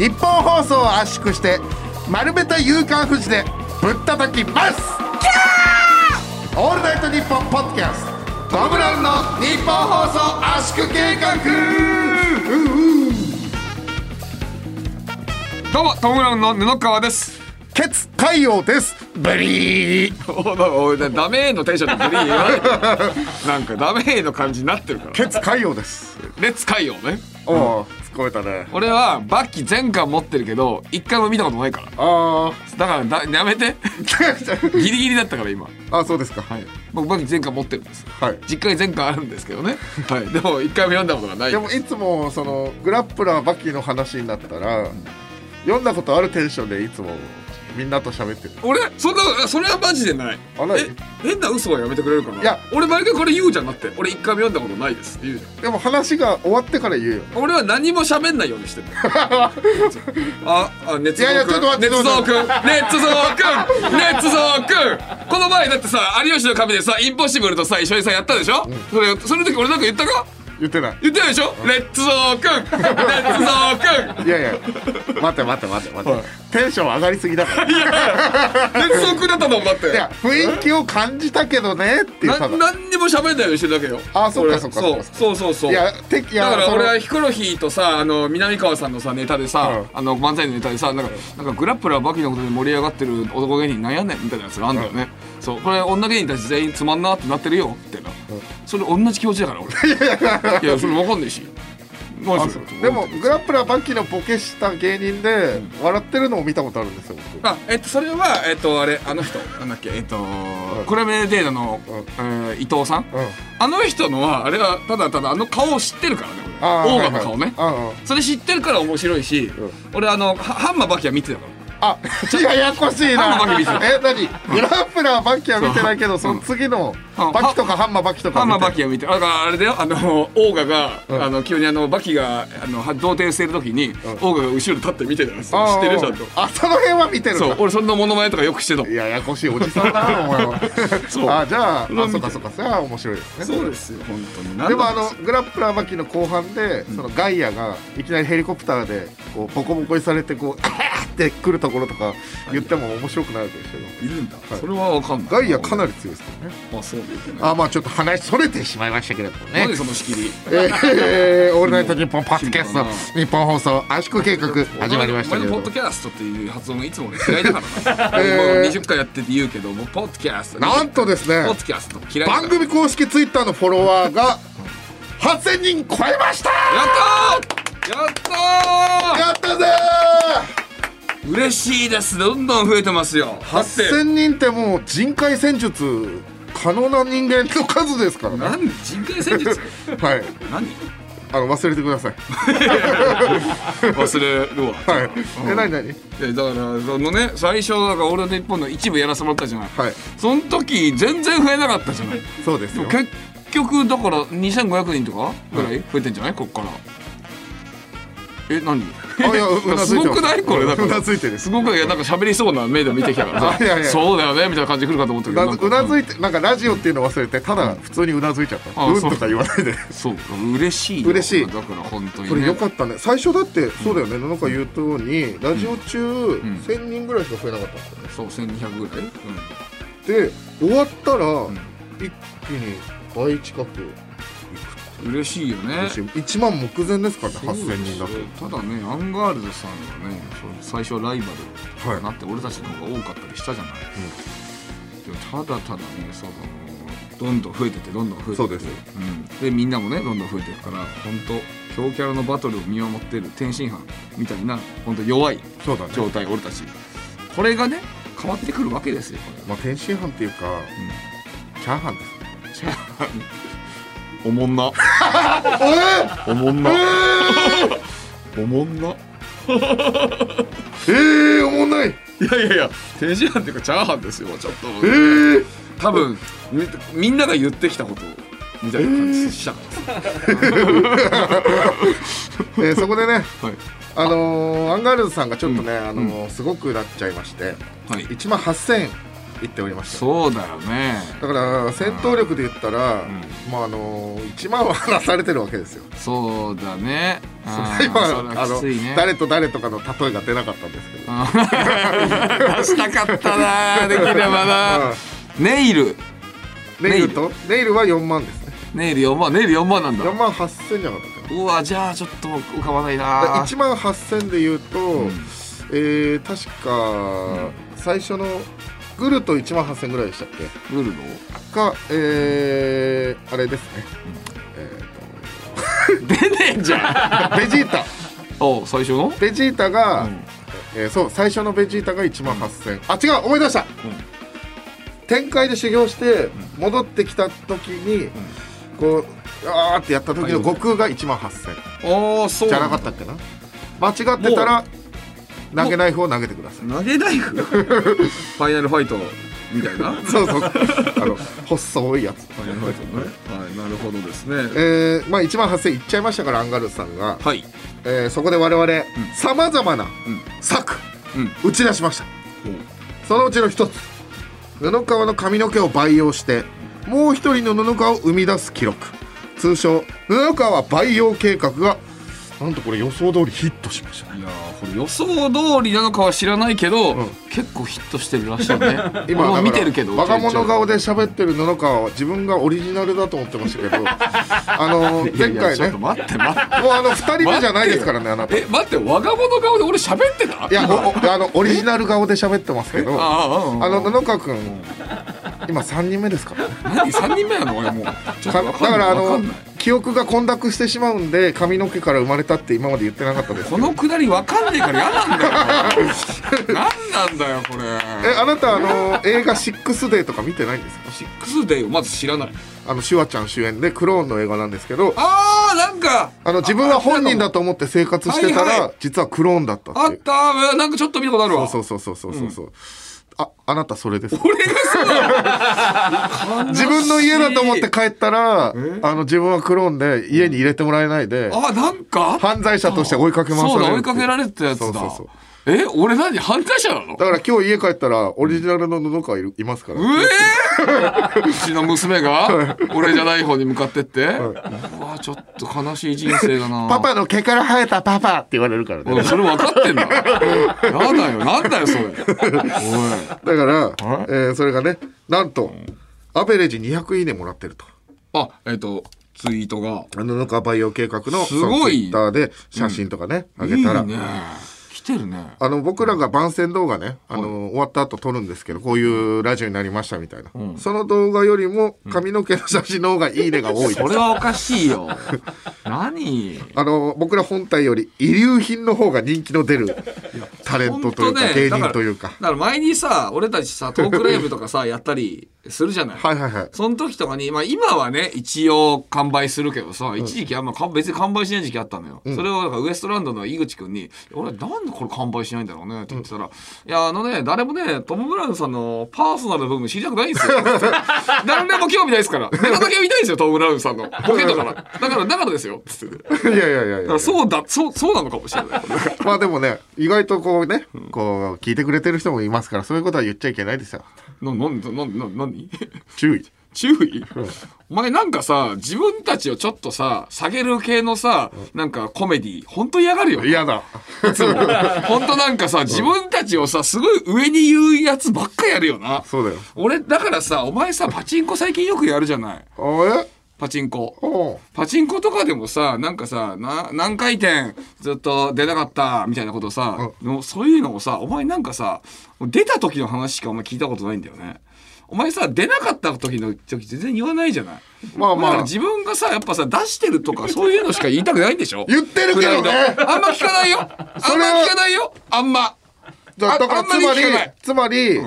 日本放送を圧縮して丸めた夕刊富士でぶったたきます。オールナイトニッポンポッドキャスト。トムブラウンの日本放送圧縮計画。どうもトム・ブラウンの布川です。ケツ海洋です。ブリー。おいおいダメーのテンションでブリー言わない。なんかダメーの感じになってるから。ケツ海洋です。レッツ海洋ね。おお突っ込めたね。俺はバッキー全巻持ってるけど一回も見たことないから。あだからだやめて。ギリギリだったから今。ああそうですか。はい。僕バッキー全巻持ってるんです。はい。実家に全巻あるんですけどね。はい。でも一回も読んだことがないでもいつもそのグラップラーバキの話になったら読んだことあるテンションでいつもみんなと喋ってる。俺そんなそれはマジでない。あない？え変な嘘はやめてくれるかな？いや。俺毎回これ言うじゃんなって。俺一回も読んだことないです。って言うじゃん。でも話が終わってから言うよ。俺は何も喋んないようにしてる ああ捏造いやいやちょっと待って捏造くん捏造くん捏造くん。この前だってさ有吉の壁でさインポッシブルとさ一緒にさやったでしょ、それその時俺なんか言ったか？言ってない。言ってないでしょ？レッツゾーくんレッツゾーくんいやいや。待って待って待って待って、テンション上がりすぎだから。いレッツゾーくんだったのだって。や雰囲気を感じたけどねっていう何にも喋んないようにしてるだけよ。あそっか俺。そっかそうそうそうそう。いやていやだから俺はヒコロヒーとさあの南川さんのさネタでさ、うん。あの漫才のネタでさなんかなんかグラップラーバキのことで盛り上がってる男芸人なんやねんみたいなやつがあんだよね、そうこれ女芸人たち全員つまんなってなってるよみたいな、それ同じ気持ちだから俺。いやそれ分かんないし。ででもグラップラーバキのボケした芸人で笑ってるのを見たことあるんですよ僕。あえっとそれはえっとあれあの人。なん。だっけえっと、クラメデータの、うん。えー伊藤さん、うん。あの人のはあれはただただあの顔を知ってるからねオーガの顔ね、はいはいうんうん。それ知ってるから面白いし、俺あのはハンマーバキは見てたからあ、ややこしいな。え、なにグラップラーバキは見てないけど、その次のうん。バキとかハンマーバキとかハンマーバキ。キは見てだからあれだよ。あのオーガが、うん。あの急にあのバキがあのは童貞してる時に、オーガが後ろで立って見てたやつ知あってる？ちゃんと。あ、その辺は見てる。俺そんなモノマネとかよくしてたややこしいおじさんだな、お前は。そう。あ、じゃあ、あ、そっかそっか、それは面白いですね。そうですよ本当に。でもあのグラップラーバキの後半で、そのガイアがいきなりヘリコプターでこうボコボコにされてこう って来るところとか言っても面白くなるんですけどいるんだ、はい。それはわかんない。ガイアかなり強いですからね。あそうあまあちょっと話それてしまいましたけれどもね。何その仕切り。えー、オールナイトニッポンパッドキャストニッポン放送圧縮計画始まりましたけれどポッドキャストっていう発音がいつも俺嫌いだからな、えー。もう20回やってて言うけどもうポッドキャスト。なんとですねポッドキャスト嫌い番組公式ツイッターのフォロワーが8000人超えましたやったーやったやったぜー嬉しいです。どんどん増えてますよ。だって。8000人ってもう人海戦術可能な人間の数ですからね。何人海戦術？はい。何？あの忘れてください。忘れるわ。はい。え何何？えだからそのね最初だから俺の日本の一部やらせてもらったじゃない。はい。その時全然増えなかったじゃないそうですよ結局だから2500人とかぐらい増えてんじゃないこっからえ何？あいやううなずいてごくない？これ。だからうなずいてる。すごくい？やなんか喋りそうな目で見てきたから いやいやそうだよねみたいな感じで来るかと思ったうなけどなんかうなずいてなんかラジオっていうの忘れてただ普通にうなずいちゃった。うんあそう。とか言わないで。そう嬉しいよ。嬉しい。だから本当にね。これよかったね。最初だってそうだよね。なんか言うとにラジオ中ん。1000人ぐらいしか増えなかったんですよね。そう1200ぐらい、で終わったら一気に倍近く。うん、嬉しいよね。1万目前ですからね8000人だと。ただねアンガールズさんがね最初ライバルはい。になって俺たちの方が多かったりしたじゃない、でもただただねそのどんどん増えてってどんどん増えてって。そうです。うん、でみんなもねどんどん増えていくから本当強キャラのバトルを見守ってる天津飯みたいな本当弱い状態俺たち。これがね変わってくるわけですよ。こまあ天津飯っていうかチャーハンですね。れおもんな。え？おもんな。おもんな。ー、えー、おもんない。いやいやいや天津飯っていうかチャーハンですよちょっとえー、多分みみんなが言ってきたことみたいな感じしたから えーそこでねはい。あのーアンガールズさんがちょっとね、あのーすごくなっちゃいましてはい。1万8000言っておりました。そうだよね。だから戦闘力で言ったら、まああの1万は離されてるわけですよ。そうだね。それはあの誰と誰とかの例えが出なかったんですけど。出したかったなできればな。ネイル。ネイルと？ネイル。は4万ですね。ネイル4万。ネイル4万なんだ。4万8000じゃなかったかな。うわじゃあちょっと浮かばないでな1万8000で言うと、ん。えー確か最初のグルト1万8000ぐらいでしたっけ？グルドかえーあれですね、え 出ねえじゃん。ー とベジータ。お最初の？ベジータが、うん。えーそう最初のベジータが1万8000あ違う思い出した、展開で修行して戻ってきた時に、こうあーってやった時の悟空が1万8000ああそうじゃなかったっけな？間違ってたら投げナイフを投げてください。投げナイフファイナルファイトみたいな？フそうそう。あの細いやつ。ァイナルファイトね。はいなるほどですね。えーまあ1万8000いっちゃいましたからアンガールズさんが、はい。えーそこで我々さまざまなうん。策、うん。打ち出しました。そのうちの一つ。布川の髪の毛を培養してもう一人の布川を生み出す記録。通称布川培養計画がなんとこれ予想通りヒットしましたね。いや予想通りなのかは知らないけど、ん。結構ヒットしてるらしいね。今見てるだけど若者顔でで喋ってる布川は自分がオリジナルだと思ってましたけど あの前回ね。待って待ってもうあの2人目じゃないですからねあなた。いえ待って若者顔で俺喋ってた？やおおあのオリジナル顔で喋ってますけどあの布川君今3人目ですか？らね何？三人目なの？俺もう。だからあの記憶が混濁してしまうんで髪の毛から生まれたって今まで言ってなかったですこのくだりわかんねえから嫌なんだよ。何なんだよこれ。えあなたあの映画「シックスデー」とか見てないんですか？シックスデーをまず知らない。あのシュワちゃん主演でクローンの映画なんですけど。あーなんか。あの自分は本人だと思って生活してたら、はいはい実はクローンだったっていう。あった。ーなんかちょっと見たことあるわ。そうそうそうそうそうそう、ああなたそれです。自分の家だと思って帰ったらあの自分はクローンで家に入れてもらえないであなんか？犯罪者として追いかけ回されるそうだ追いかけられてたやつだ。そうそうそうえ？俺何？犯罪者なの？だから今日家帰ったらオリジナルの布川いるいますから、うえー、うちの娘が俺じゃない方に向かってって、うわちょっと悲しい人生だな。パパの毛から生えたパパって言われるからね。それ分かってんだ。やだよ。なんだよそれ。だから、えーそれがねなんと、アベレージ200いいねもらってると。あえっ、とツイートが。あの布川培養計画のすごい。ツイッターで写真とかね、あげたら。いいね来てるね。あの僕らが番宣動画ね、あの終わった後撮るんですけどこういうラジオになりましたみたいな、その動画よりも髪の毛の写真の方がいいねが多いそれはおかしいよ。何？あの僕ら本体より遺留品の方が人気の出るタレントというか、芸人というか。だから前にさ俺たちさ トークライブとかさやったりするじゃない？はいはいはい。その時とかに、まあ今はね、一応完売するけどさ、一時期あんまか別に完売しない時期あったのよ。それをウエストランドの井口くんに、俺なんでこれ完売しないんだろうねって言ってたら、いや、あのね、誰もね、トム・ブラウンさんのパーソナルな部分知りたくないんですよ。誰でも興味ないですから。ネタだけ見たいんですよ、トム・ブラウンさんの。ボケだから。だから、だからですよ。つって。いやいやいやいやらそうだ、そう、そうなのかもしれない。まあでもね意外とこうね、こう聞いてくれてる人もいますからそういうことは言っちゃいけないですよな、な、な、な、注意注意、お前なんかさ自分たちをちょっとさ下げる系のさなんかコメディ本当嫌がるよ嫌だ。いつも。本当なんかさ自分たちをさすごい上に言うやつばっかやるよな。そうだよ。俺だからさお前さパチンコ最近よくやるじゃない？あれ？パチンコ。パチンコとかでもさなんかさな何回転ずっと出なかったみたいなことさ、のそういうのをさお前なんかさ出た時の話しかお前聞いたことないんだよねお前さ出なかった時の時全然言わないじゃない？まあまあ。自分がさやっぱさ出してるとか そういうのしか言いたくないんでしょ？言ってるけどね。あんま聞かないよ。あんま聞かないよ。あんま。だだからああんまりつまり聞かない。つまり、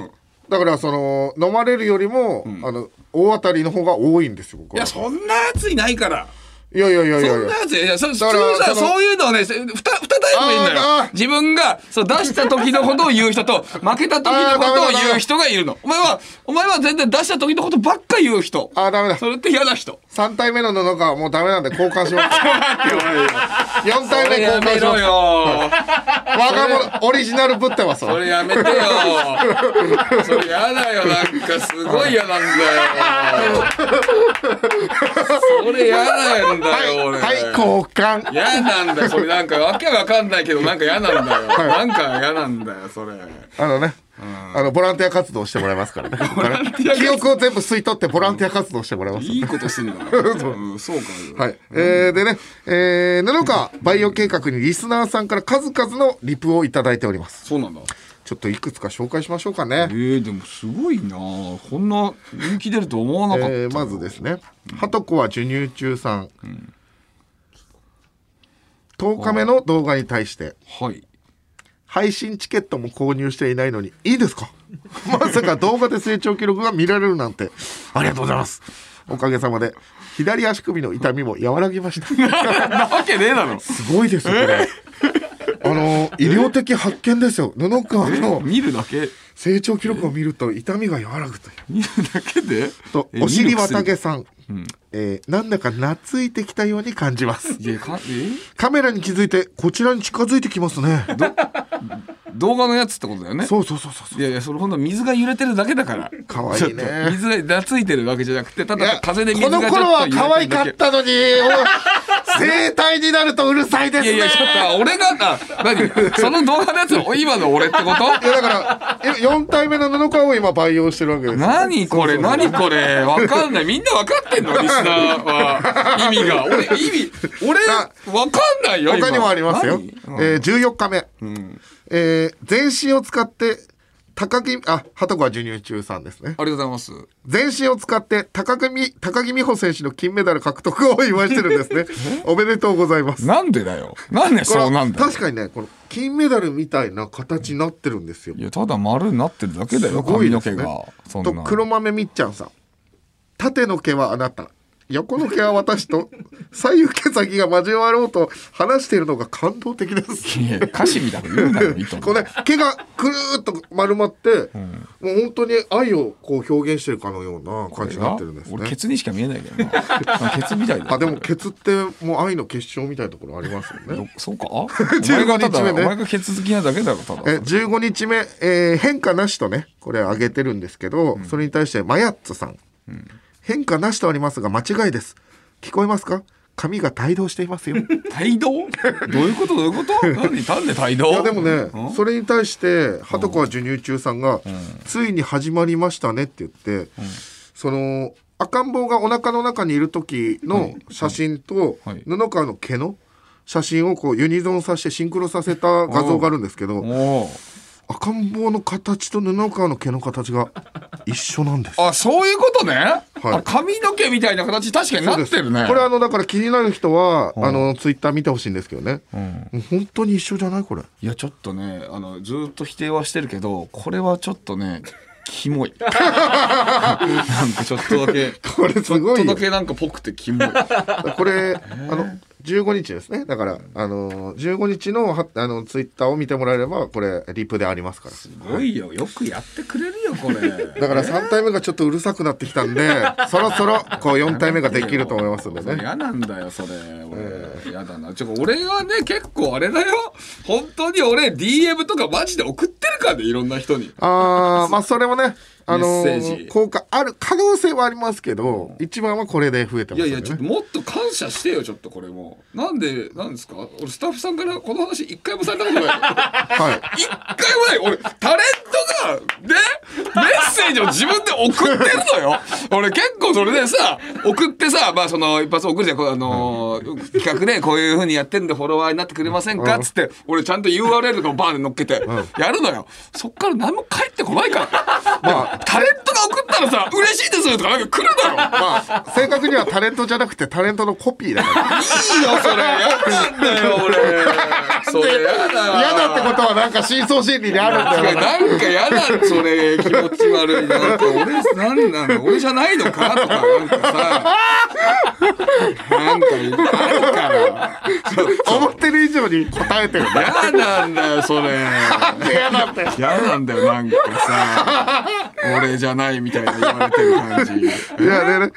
だからその飲まれるよりも、あの大当たりの方が多いんですよ僕は。いやそんなやついないからいやいやいやいや。そんなやついやそ普通だからさそのそういうのはねふた二タイプいるんだあーあー。よ自分がそう出した時のことを言う人と 負けた時のことを言う人がいるの。お前はお前は全然出した時のことばっか言う人。あーダメだ。それって嫌な人。3体目の布川はもうダメなんで交換します4体目交換しますよ。若者オリジナルぶってますわ。それやめてよ。それやだよ。なんかすごい嫌なんだよ。それ嫌なんだはいよ俺。はい交換。嫌なんだよ。それ。なんかわけわかんないけどなんか嫌なんだよ、なんか嫌なんだよそれ。あのね、あのボランティア活動してもらいますからね。記憶を全部吸い取ってボランティア活動してもらいます。いいことすんだそうか。はい。えー、でね、えー、布川バイオ計画にリスナーさんから数々のリプをいただいております。そうなんだちょっといくつか紹介しましょうかえね。ー、でもすごいなこんな人気出ると思わなかった、えー、まずですね、はとこは授乳中さん。10日目の動画に対して、はい配信チケットも購入していないのに、いいですか？まさか動画で成長記録が見られるなんて、ありがとうございます。おかげさまで、左足首の痛みも和らぎました。なわけねえだろすごいですよ、これ。あの、医療的発見ですよ。布川の見るだけ？成長記録を見ると痛みが和らぐという。見るだけで？え？とお尻見る薬？綿毛さん、えーなんだか懐いてきたように感じます。カメラに気づいてこちらに近づいてきますね。動画のやつってことだよね。そうそうそうそうそう。いやいやそれほんと水が揺れてるだけだから。かわいいね水が懐いてるわけじゃなくてただ風で水このがちょっと頃は可愛かったのに、お 生体になるとうるさいですね。いやいやちょっと俺があ何？その動画のやつお今の俺ってこと？いやだから4体目の布川を今培養してるわけですよ。何これ？何これ？わかんない。みんなわかってんの？リ スナーは意味が俺意味俺あわかんないよ今他にもありますよ。何？えー、14日目。えー全身を使って、高木、あ、はとこは授乳中さんですね。ありがとうございます全身を使って高木高木美帆選手の金メダル獲得を祝いしてるんですね。おめでとうございます。なんでだよなんでそうなんだよ確かにね、この金メダルみたいな形になってるんですよい。やただ丸になってるだけだよすごいですね髪の毛がとな黒豆みっちゃんさん。縦の毛はあなた。横の毛は私と左右毛先が交わろうと話しているのが感動的です。いや歌詞みたいな言うなよこれ毛がくるーっと丸まって、もう本当に愛をこう表現してるかのような感じになってるんですね。俺ケツにしか見えないけどな。ケツみたいあでもケツってもう愛の結晶みたいなところありますよね。どそうか？お前がただ、15日目ねお前がケツ好きなだけだろただえ15日目、えー変化なしとねこれ上げてるんですけど、それに対してマヤッツさん、変化なしとありますが間違いです。聞こえますか？髪が帯同していますよ。い帯同？どういうこと？どういうこと？何？なんで帯同？やでもねうん？それに対してはとこは授乳中さんが、ついに始まりましたねって言って、その赤ん坊がお腹の中にいる時の写真と、はい。布川の毛の写真をこうユニゾンさせてシンクロさせた画像があるんですけどお赤ん坊の形と布川の毛の形が一緒なんです。あそういうことね、あ髪の毛みたいな形確かになってるね。これあのだから気になる人は、あのツイッター見てほしいんですけどね、もう本当に一緒じゃないこれ。いやちょっとねあのずっと否定はしてるけどこれはちょっとねキモい。なんかちょっとだけこれすちょっとだけなんかぽくてキモい。これあの15日ですね。だからあの15日のはあのツイッターを見てもらえればこれリプでありますから。すごいよ。よくやってくれるよこれ。だから3体目がちょっとうるさくなってきたんで そろそろこう4体目ができると思いますんでね。嫌なんだよそれ。俺嫌だな。ちょ俺はね結構あれだよ。本当に俺 DM とかマジで送ってるからねいろんな人に。あーまあそれもねあの効果ある可能性はありますけど一番はこれで増えていますよね。やいやちょっともっと感謝してよちょっとこれも。なんでなんですか？俺スタッフさんからこの話一回もされたことない。はい。一回もない。俺タレントがねメッセージを自分で送ってるのよ。俺結構それでさ送ってさまあその一発送るじゃん。あのー企画でこういうふうにやってんでフォロワーになってくれませんか？っつって俺ちゃんと URL のバーで乗っけてやるのよ。そっから何も返ってこないから。まあタレントが送ったらさ嬉しいですとかなんか来るだろ。まあ正確にはタレントじゃなくてタレントのコピーだから。いいよそれ。嫌なんだよ俺。それ嫌だ。嫌だってことはなんか深層心理にあるんだよ。なんか嫌だそれ。気持ち悪いなんか俺なんなの？俺じゃないのか？とかなんかさ。なんかあるから。思ってる以上に答えてるね。嫌なんだよそれ。嫌だって嫌なんだよなんかさ俺じゃないみたいな言われてる感じ。いやねね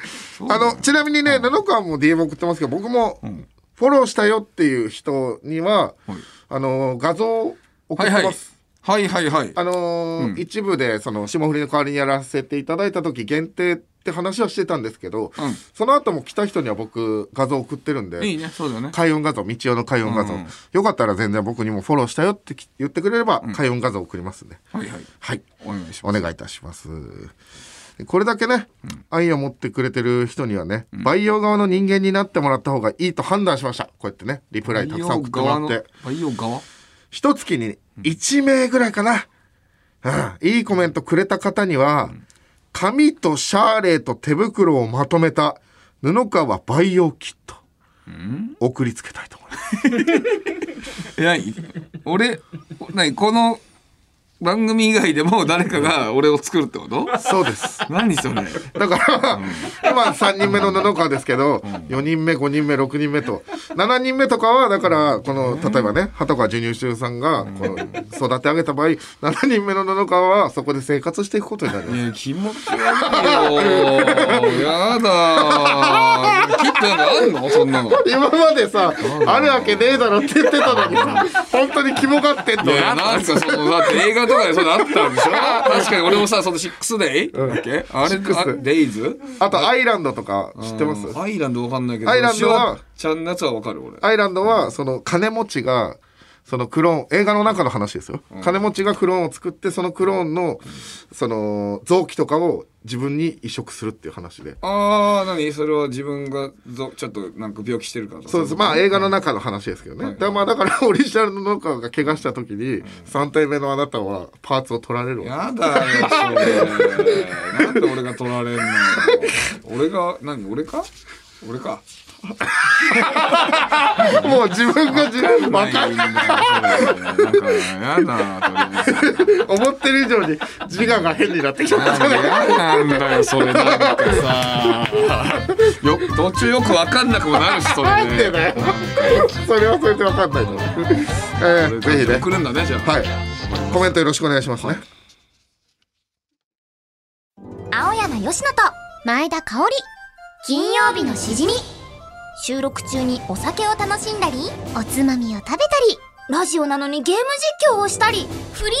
あのちなみにね布川も DM 送ってますけど僕もフォローしたよっていう人には、あの画像を送ってます、はいはいはい。はいはいあのー一部でその霜降りの代わりにやらせていただいた時限定って話はしてたんですけど、うん。その後も来た人には僕画像送ってるんでいいねそうだよね。開運画像道夫の開運画像、うんよかったら全然僕にもフォローしたよってき言ってくれれば開運画像送りますんで、はいはい。はい。お願いします。お願いいたします。これだけね、愛を持ってくれてる人にはね、培養側の人間になってもらった方がいいと判断しました。こうやってねリプライたくさん送って。もらって培養側？一月に1名ぐらいかな、うん、いいコメントくれた方には、紙とシャーレーと手袋をまとめた。布川培養キット、送りつけたいと思います。え何俺何この番組以外でも誰かが俺を作るってこと？そうです。何それ？だから、今3人目の布川ですけど、4人目5人目6人目と。7人目とかはだからこの例えばね鳩川授乳中さんがこの育て上げた場合7人目の布川はそこで生活していくことになります。いや気持ち悪いよやだー。きっとなんかあんの？そんなの。今までさあるわけねえだろって言ってたのにさ本当にキモがってんの？いやなんかそのだって映画とかでそういうのあったんでしょ？確かに俺もさそのシックスデイ？だっけ？あれシックスあデイズ？あとアイランドとか知ってます？うん。アイランドわかんないけどアイランドはちゃんのやつはわかる俺。アイランドはその金持ちがそのクローン映画の中の話ですよ、金持ちがクローンを作ってそのクローンのその臓器とかを自分に移植するっていう話で。ああ何？それは自分がぞちょっとなんか病気してるからそうです。まあ映画の中の話ですけどね、だからまあだからオリジナルの農家が怪我した時に3体目のあなたはパーツを取られるわやだよそれ。なんで俺が取られんの俺が何？俺か？俺か？もう自分が自分分かんない。なんかやだとりあえず思ってる以上に自我が変になってきちゃった。なんだよそれなんかさよ途中よくわかんなくもなるしそれ。なんでだよそれはそれで分かんないのえー、ぜひね送るんだねじゃあはいコメントよろしくお願いしますね、青山よしと前田香織。金曜日のしじみ収録中にお酒を楽しんだりおつまみを食べたりラジオなのにゲーム実況をしたりフリー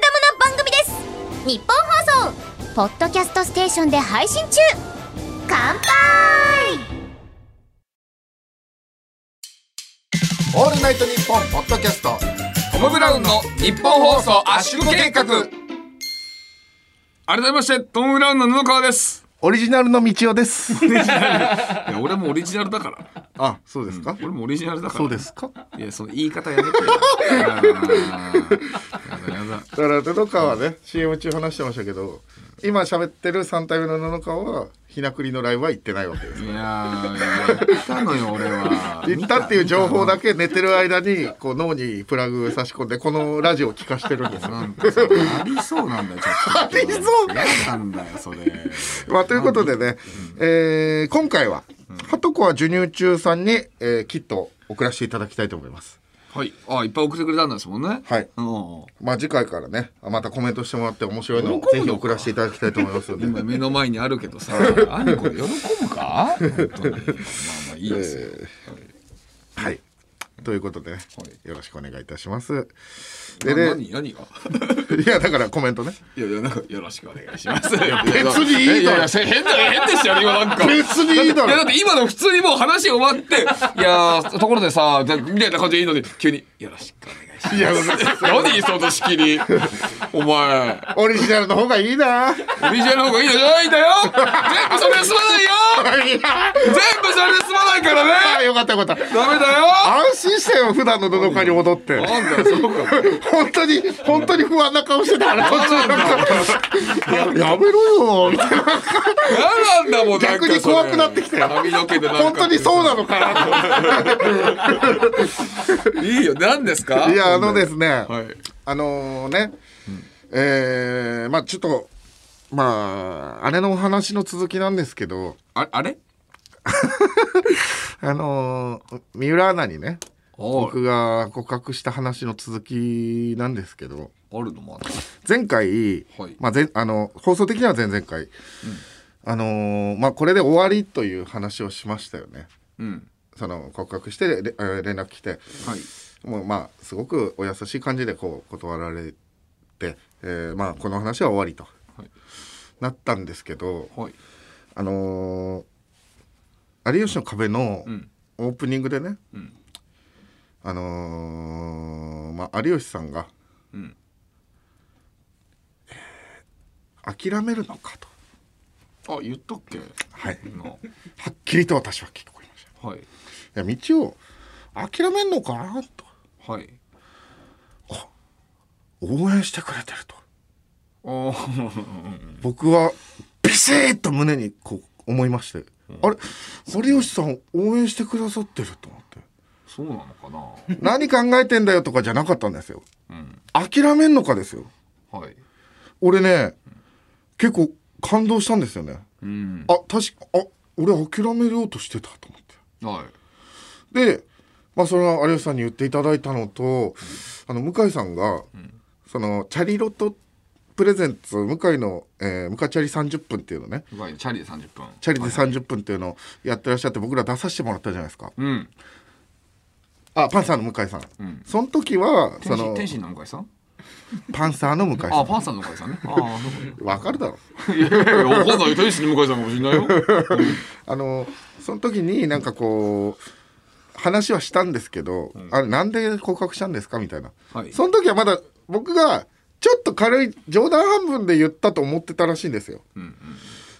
ダムな番組です。日本放送ポッドキャストステーションで配信中。乾杯！オールナイトニッポンポッドキャストトム・ブラウンの日本放送圧縮計画。改めましてトム・ブラウンの布川ですオリジナルの道夫です。いや俺もオリジナルだから。あそうですか、俺もオリジナルだから。そうですか？いやその言い方やめてよ。やだやだやだ。だから布川はね CM 中話してましたけど今喋ってる3体目の布川はひなくりのライブは行ってないわけです。いやー言ったのよ俺は行ったっていう情報だけ寝てる間にこう脳にプラグ差し込んでこのラジオを聞かしてるんですよ。なんかさありそうなんだよちょっと。ありそう嫌なんだよそれ。まあ、ということでね、えー今回は、はとこは授乳中さんに、えーキットを送らせていただきたいと思います。はい。あいっぱい送ってくれたんですもんね。はい。うん。まあ、次回からね、またコメントしてもらって面白いのをぜひ送らせていただきたいと思いますので。今目の前にあるけどさ あんこれ喜ぶか？まあまあいいですよ、はい。ということでね、よろしくお願いいたします。なでね、何何が？いや、だからコメントね。いやいやなんかよろしくお願いします。別にいいだろ。いやいやせ変だ変でしたよ今なんか。別にいいだろ。いやだって今の普通にもう話終わっていやーところでさみたいな感じでいいのに急によろしくお願いしますいや、何その仕切り？お前。オリジナルの方がいいな。オリジナルの方がいいんじゃないんだよ！全部それで済まないよ！全部それで済まないからあねよかったよかった。ダメだよ！安心してよ、普段のどのかに戻って。なんだよそうか。本当に、本当に不安な顔してたから、途中なんか、やや。めろよ、みたいな。嫌なんだもん逆に怖くなってきたよ。髪の毛で本当にそうなのかな いいよ何ですか？と。いや、あのですね、はい。あのね、えー、まあちょっと、まあ、あれのお話の続きなんですけど、ああれ？あのー三浦アナにね僕が告白した話の続きなんですけどあるのまだ前回、はい。まあ、前あの放送的には前々回、あのーまあ、これで終わりという話をしましたよね。うん。その告白して連絡来て。はいもうまあすごくお優しい感じでこう断られて、えーまあ、この話は終わりと、はい。なったんですけどはい。あのー有吉の壁のうん。オープニングでね、うん。あのーまあ、有吉さんがうん。諦めるのかと、あ言ったっけ？はい、なはっきりと私は聞こえました。はい。いや道を諦めんのかなとはい。応援してくれてると。ああ 僕はビシッと胸にこう思いまして、あれ有吉さん応援してくださってると思って。そうなのかな？何考えてんだよとかじゃなかったんですよ。うん。諦めんのかですよ。はい。俺ね結構感動したんですよね。うん。あ確かあ俺諦めようとしてたと思って。はい。で、まあ、それは有吉さんに言っていただいたのと、あの向井さんが、そのチャリロトプレゼンツ向井の、えー、向井チャリ30分っていうのね。はいチャリで30分。チャリで30分っていうのをやってらっしゃって僕ら出させてもらったじゃないですか。うん。あパンサーの向井さん、ん。その時はその天心の向井さん？パンサーの向井さあパンサーの向井さんね。あん わかるだろ。あいやいやわかんない。天心の向井さんかもしれないよ。あのその時になんかこう話はしたんですけど、あれなんで告白したんですかみたいな、はい。その時はまだ僕がちょっと軽い冗談半分で言ったと思ってたらしいんですよ。うんうん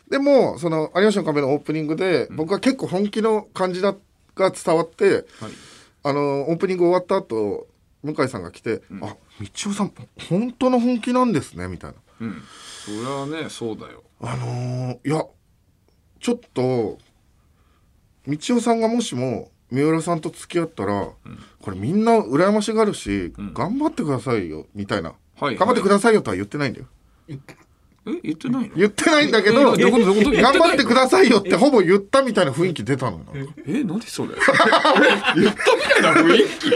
でもその「有吉の壁」のオープニングで、僕は結構本気の感じだが伝わってはい。あのオープニング終わった後向井さんが来て「あ道夫さん本当の本気なんですね」みたいな。うん。それはねそうだよ。あのーいやちょっと道夫さんがもしも三浦さんと付き合ったら、これみんな羨ましがるし、頑張ってくださいよみたいな、はい頑張ってくださいよとは言ってないんだよ。え言ってないの？言ってないんだけえど 頑張ってくださいよってほぼ言ったみたいな雰囲気出たのよ。え何それ？言ったみたいな雰囲気？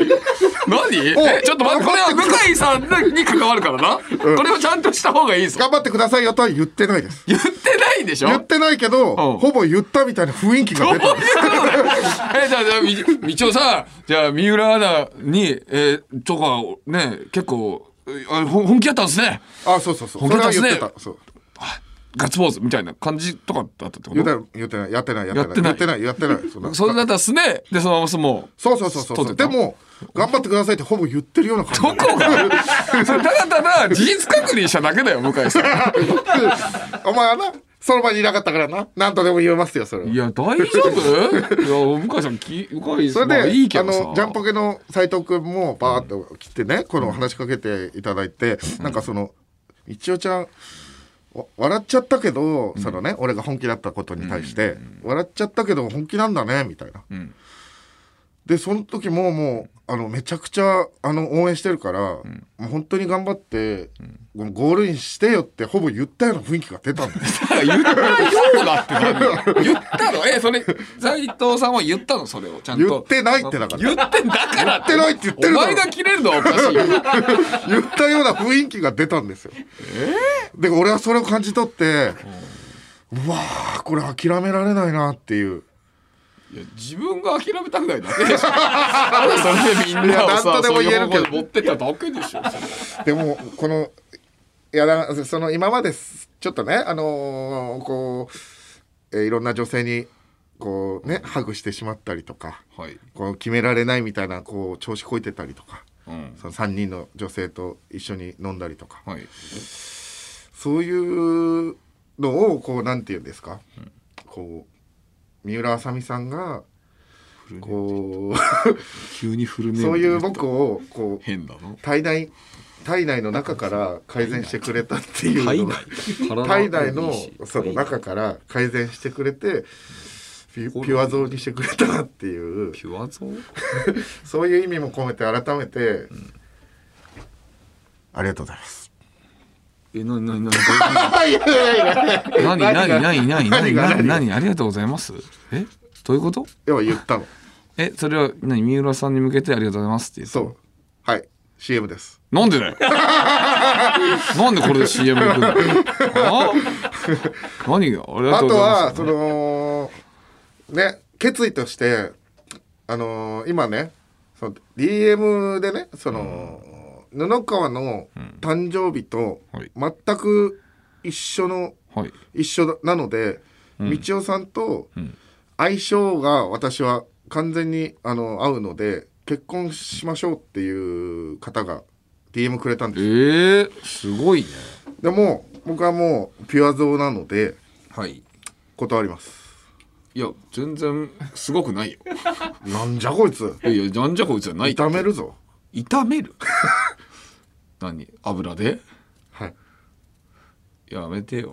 何？ちょっと待ってこれは向井さんに関わるからな、これをちゃんとした方がいいです頑張ってくださいよとは言ってないです。言ってないでしょ？言ってないけど、うん。ほぼ言ったみたいな雰囲気が出た。んですえじゃあじゃあみみちおさんじゃあ三浦アナにえー、とかね結構あほ本気だったんですね。あそうそうそう。本気だっすね。言ってた。そうガッツポーズみたいな感じとかだったってこと？言ってない言ってないやってないやってない。やってない。やってない。そんな。それだったらすねでそのままもうそうそうそうそうでも頑張ってくださいってほぼ言ってるような感じ。どこが？それただただ事実確認しただけだよ向井さん。お前はなその場にいなかったからな。何とでも言えますよそれは。いや大丈夫？いや向井さんき向井それで、まあいいけあどさ。のジャンポケの斉藤君もバーッと来てね、この話しかけていただいて、なんかその一応ちゃんわ笑っちゃったけど、そのね俺が本気だったことに対して、笑っちゃったけど本気なんだねみたいな。ん。でその時ももうあのめちゃくちゃあの応援してるから、もう本当に頑張って、ゴールインしてよってほぼ言ったような雰囲気が出たんです言ったようだって何言ったの？えそれ斉藤さんは言ったの？それをちゃんと。言ってないってだから。言ってんだから言ってないって言ってるお前が切れるのはおかしい。よ 言ったような雰囲気が出たんですよ。で俺はそれを感じ取って、うわーこれ諦められないなっていう。いや自分が諦めたくないだけでしょ。それでみんなをいやさなんとでも言えるけど。持ってっただけでしょ。でもこのいやだその今まですちょっとねあのーこう、えーいろんな女性にこうねハグしてしまったりとかはい。こう決められないみたいなこう調子こいてたりとかうん。その3人の女性と一緒に飲んだりとか。はい。そういうのをこうなんて言うんですか、こう三浦あさみさんがこ急にフルうネームそういう僕をこう変だの体内体内の中から改善してくれたっていう体内？体内のその中から改善してくれてピュア像にしてくれたなっていう。ピュア像？そういう意味も込めて改めて、ありがとうございます。えなになになに 何何何何何何が？何何ありがとうございます？えどういうこと？要は言ったの。えそれは何？三浦さんに向けてありがとうございますって言ったの？そう。はい。CM です。なんでだよ。なんでこれで CM 行くんだよ。あ？何？がありがあとうございます。とはそのね決意としてあのー今ねその DM でねその、布川の誕生日とはい。全く一緒の、はい。一緒なので、道夫さんと相性が私は完全にあの合うので結婚しましょうっていう方が DM くれたんえです。ー、すごいね。でも僕はもうピュア像なのではい。断ります。いや全然すごくないよ。なんじゃこいつ。いやいやなんじゃこいつじゃない炒めるぞ。炒める？何油で？はい。やめてよ。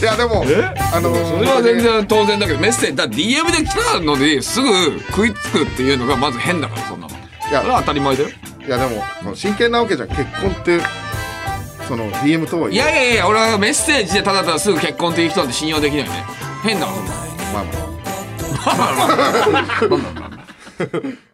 いやでもあのーそれは全然当然だけどメッセージだ DM で来たのですぐ食いつくっていうのがまず変だからそんなの。いやそれは当たり前だよ。いやでもその真剣なわけじゃん結婚ってその DM とはいやいやいや俺はメッセージでただただすぐ結婚っていう人なんて信用できないよね。変だわ。そんなのまあまあなんだなんだオールナ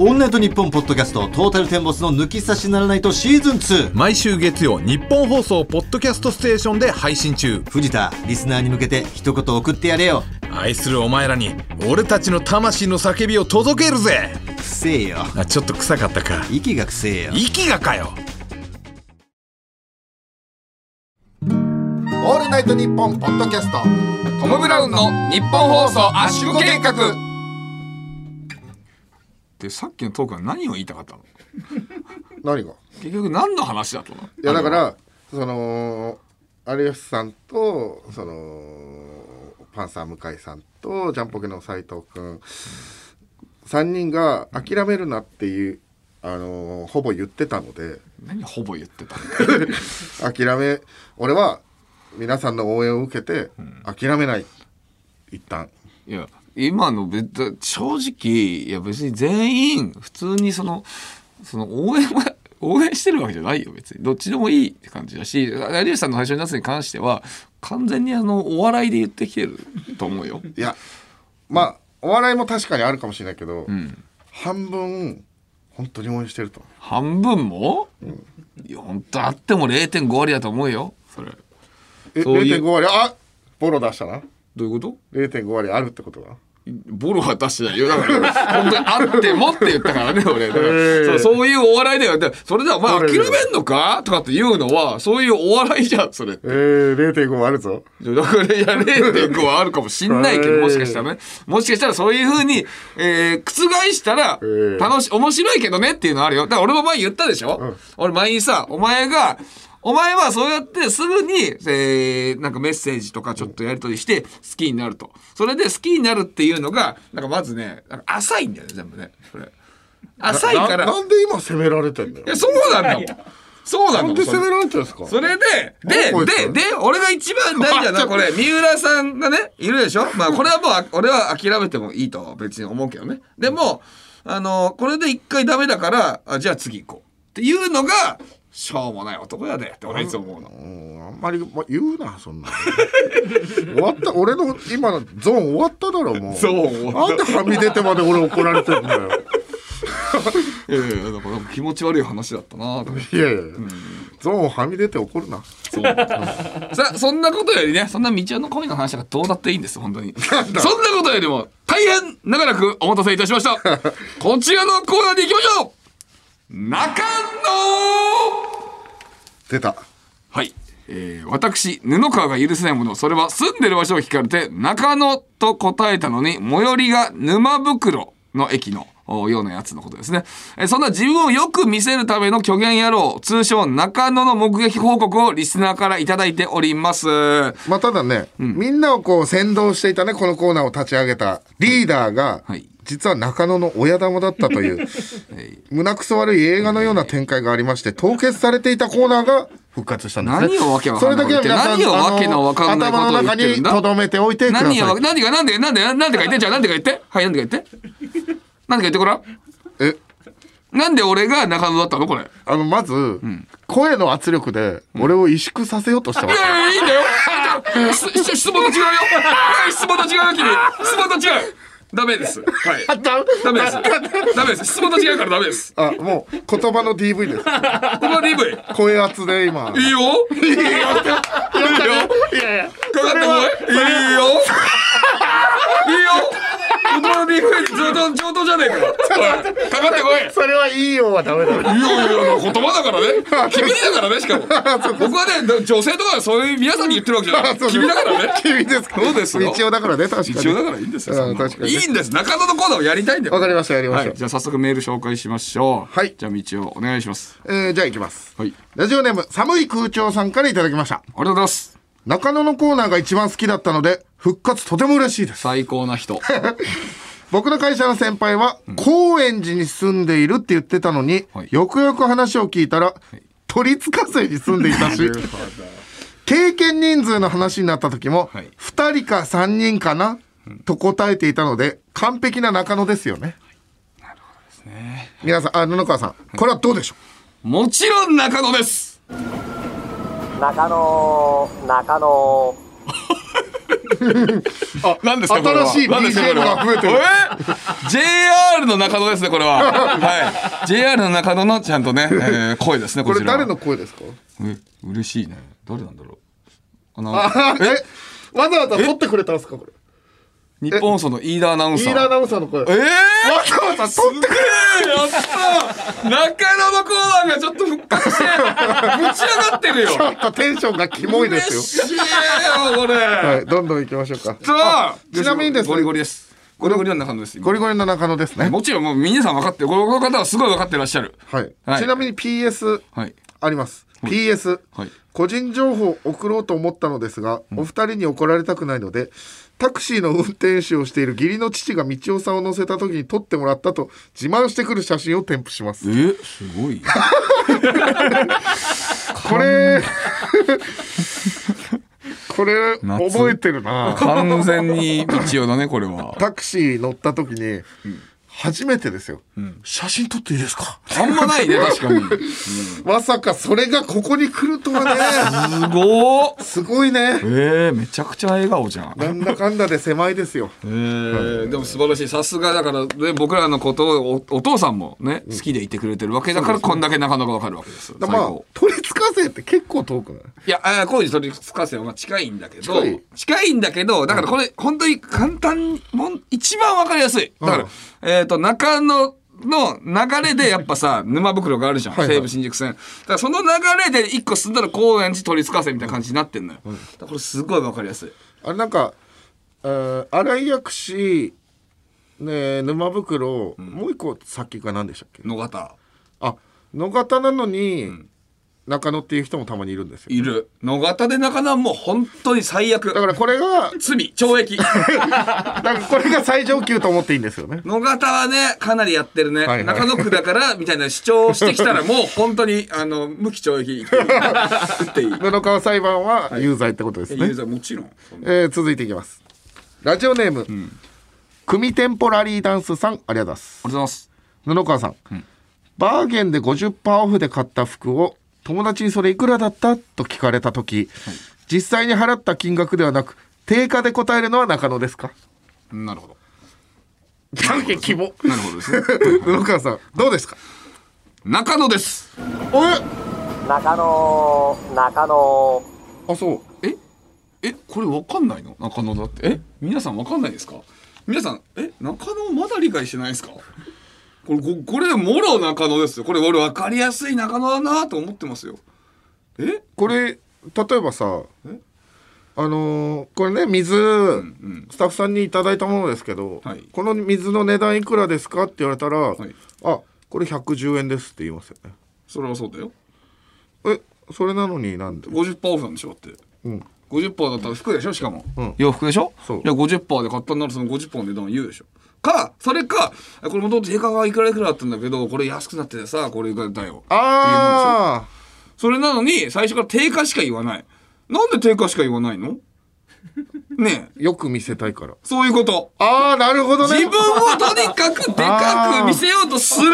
イトニッポンポッドキャストトータルテンボスの抜き差しならないとシーズン2毎週月曜日本放送ポッドキャストステーションで配信中。藤田リスナーに向けて一言送ってやれよ。愛するお前らに俺たちの魂の叫びを届けるぜ。くせえよ。あちょっと臭かったか。息がくせえよ。息がかよ。オールナイトニッポンポッドキャスト。トム・ブラウンの日本放送圧縮計画でさっきのトークは何を言いたかったの？何が？結局何の話だったのいやだからその有吉さんとそのパンサー向井さんとジャンポケの斉藤君3人が諦めるなっていうあのほぼ言ってたので。何ほぼ言ってた 諦め俺は皆さんの応援を受けて諦めない一旦。いや今の別正直いや別に全員普通にそのその応援は 応援してるわけじゃないよ別に。どっちでもいいって感じだし有吉さんの最初のやつに関しては完全にあのお笑いで言ってきてると思うよ。いやまあお笑いも確かにあるかもしれないけど、ん半分本当に応援してると。思半分も、いや本当あっても0.5割だと思うよそれ。うえそういう0.5割？あボロ出したな。どういうこと？0.5割あるってことだボロは出してないよ。だから、本当にあってもって言ったからね、俺。だからーそうそういうお笑いだよ。でそれでは、まあ、どれ諦めんのか？とかって言うのは、そういうお笑いじゃん、それって。えー、0.5もあるぞだから、いや、0.5はあるかもしんないけど、もしかしたらね。もしかしたらそういうふうに、えー、覆したらー、楽し、面白いけどねっていうのあるよ。だから俺も前言ったでしょ、俺前にさ、お前が、お前はそうやってすぐに、えー、なんかメッセージとかちょっとやり取りして好きになると。それで好きになるっていうのが、なんかまずね、なんか浅いんだよね、全部ね。それ。浅いから。ななんで今責められてんだよいや、そうなんだもん。そうななんので責められてるんですか？それで、で、で、で、俺が一番大事だな、これ。三浦さんがね、いるでしょ？まあ、これはもうあ、俺は諦めてもいいと別に思うけどね。でも、あの、これで一回ダメだから、あじゃあ次行こう。っていうのが、しょうもない男やでって俺いつも思うの。うんあんまり、ま、言うなそんな 終わった俺の今のゾーン終わっただろもう。そうなんではみ出てまで俺怒られてんだよ。いやいや、だから気持ち悪い話だったなといやいや、ゾーンはみ出て怒るな。そう。さあそんなことよりねそんな道夫の恋の話がどうだっていいんです本当に。そんなことよりも大変長らくお待たせいたしました。こちらのコーナーでいきましょう中野！出た。はい、えー、私布川が許せないものそれは住んでる場所を聞かれて中野と答えたのに最寄りが沼袋の駅のおようなやつのことですね、えーそんな自分をよく見せるための虚言野郎通称中野の目撃報告をリスナーからいただいております。まあただね、みんなをこう先導していたねこのコーナーを立ち上げたリーダーが、はい実は中野の親玉だったという 胸くそ悪い映画のような展開がありまして凍結されていたコーナーが復活したんですね何をわけわかんないそれだけは皆さん何をわけのわかんない頭の中に留めておいてください何が何がなんでなんでなんでか言ってじゃあなん でか言ってはいなんでか言ってなんでか言ってごらんえ？なんで俺が中野だったの？これ。いあの、まず、声の圧力で、俺を萎縮させようとしてます。やいや、いいんだよ。質問と違うよ。はい質問と違うよ、君。質問と違う。ダメです。はい。だダメです。ダメです。質問と違うからダメです。あ、もう、言葉の DV です。この DV。声圧で今。いいよ。いいよ。いいよ。かかってこい。いいよ。いいよ。この DV 上等、上等じゃねえか。おいかかってこい。それはいいよはダメだ。いやいや言葉だからね。君だからね、しかも。僕はね、女性とかそういう皆さんに言ってるわけじゃない。君だからね。君ですかそうですよ一応だからね、確かに。一応だからいいんですよ。いいんです。中野のコーナーをやりたいんだよ。わかりましたやりましょうはい。じゃあ早速メール紹介しましょう。はいじゃあ道をお願いします。えー、じゃあ行きます。はい。ラジオネーム、寒い空調さんからいただきました。ありがとうございます。中野のコーナーが一番好きだったので、復活とても嬉しいです。最高な人。僕の会社の先輩は、高円寺に住んでいるって言ってたのに、はい。よくよく話を聞いたら、都立火星に住んでいたし、経験人数の話になった時も、はい。2人か3人かな、と答えていたので、完璧な中野ですよね。皆さん、あ、布川さん、これはどうでしょもちろん中野です。中野、中野、あ、何ですかこれは新しい BGM はが増えてるえ JR の中野ですね、これは。はい。JR の中野のちゃんとね、えー声ですね、うこれこちらは。誰の声ですか？え、嬉しいね。誰なんだろう。あの、あ、え、わざわざ撮ってくれたんですかこれ。日本放送の飯田アナウンサー。飯田アナウンサーの声。えー、わざわざ撮ってくれやった中野のコーナーがちょっと復活して、ぶち上がってるよ。ちょっとテンションがキモいですよ。嬉しいよ、これ。はい、どんどん行きましょうか。さあ、ちなみにですねゴリゴリです。ゴリゴリの中野です。今ゴリゴリの中野ですね。もちろんもう皆さん分かってる。この方はすごい分かってらっしゃる。はい。はいちなみに PS はい。あります。PS、はい個人情報送ろうと思ったのですが、お二人に怒られたくないので、タクシーの運転手をしている義理の父が道夫さんを乗せた時に撮ってもらったと自慢してくる写真を添付します。え、すごい。これ、これ、夏覚えてるな。完全に道夫だね、これは。タクシー乗った時に、初めてですよ、写真撮っていいですか？あんまないね、確かに。まさかそれがここに来るとはね。すごー。すごいね。えー、めちゃくちゃ笑顔じゃん。なんだかんだで狭いですよ。えー、でも素晴らしい。さすがだから、ね、僕らのことをおお父さんもね、好きでいてくれてるわけだから、こんだけ中野がわかるわけです。だまあ最高、都立火星って結構遠くない？いや、あー工事取り付かせはまあ近いんだけど、近い近いんだけど、だからこれ、本当に簡単に、もん一番わかりやすい。だから、うんえっ、と、中野の流れでやっぱさ、沼袋があるじゃん。西武新宿線。だからその流れで一個進んだら高円寺取り付かせみたいな感じになってんのよ。だからこれすごいわかりやすい。あれなんか、えー、新井薬師、ね、沼袋、もう一個先が何でしたっけ？野方。あ、野方なのに、中野っていう人もたまにいるんですよ。いる。野方で中野はもう本当に最悪だ。からこれが、罪、懲役。だからこれが最上級と思っていいんですよね。野方はね、かなりやってるね。はいはい中野区だから、みたいな主張をしてきたら、もう本当に、あの、無期懲役。打っていい。布川裁判は有罪ってことですね。ユーザーもちろん。えー続いていきます。ラジオネーム、組テンポラリーダンスさん、ありがとうございます。ありがとうございます。布川さん、バーゲンで50%オフで買った服を友達にそれいくらだったと聞かれた時、実際に払った金額ではなく定価で答えるのは中野ですか？なるほど。じゃんけん希望なるほどですね。布川さんどうですか？中野です。おえ？中野、中野、あそう。え？え、これわかんないの？中野だって。え？皆さんわかんないですか？皆さん、え？中野まだ理解してないですか？これ、ここれ、もろ中野ですよ。これ、俺分かりやすい中野だなと思ってますよ。え？これ例えばさえ？あのーこれね水、んスタッフさんにいただいたものですけど、はい。この水の値段いくらですかって言われたら、い。あこれ110円ですって言いますよね。それはそうだよ。えそれなのになんで？50%オフなんでしょって。うん。50%だったら服でしょしかも、うん。洋服でしょ？そう。じゃあ50%で買ったんならその50%の値段を言うでしょかそれかこれもともと定価がいくらいくらだったんだけどこれ安くなっててさこれがだよ。ああそれなのに最初から定価しか言わない。なんで定価しか言わないの？ねえ。よく見せたいから。そういうこと。ああなるほどね。自分をとにかくでかく見せようとする。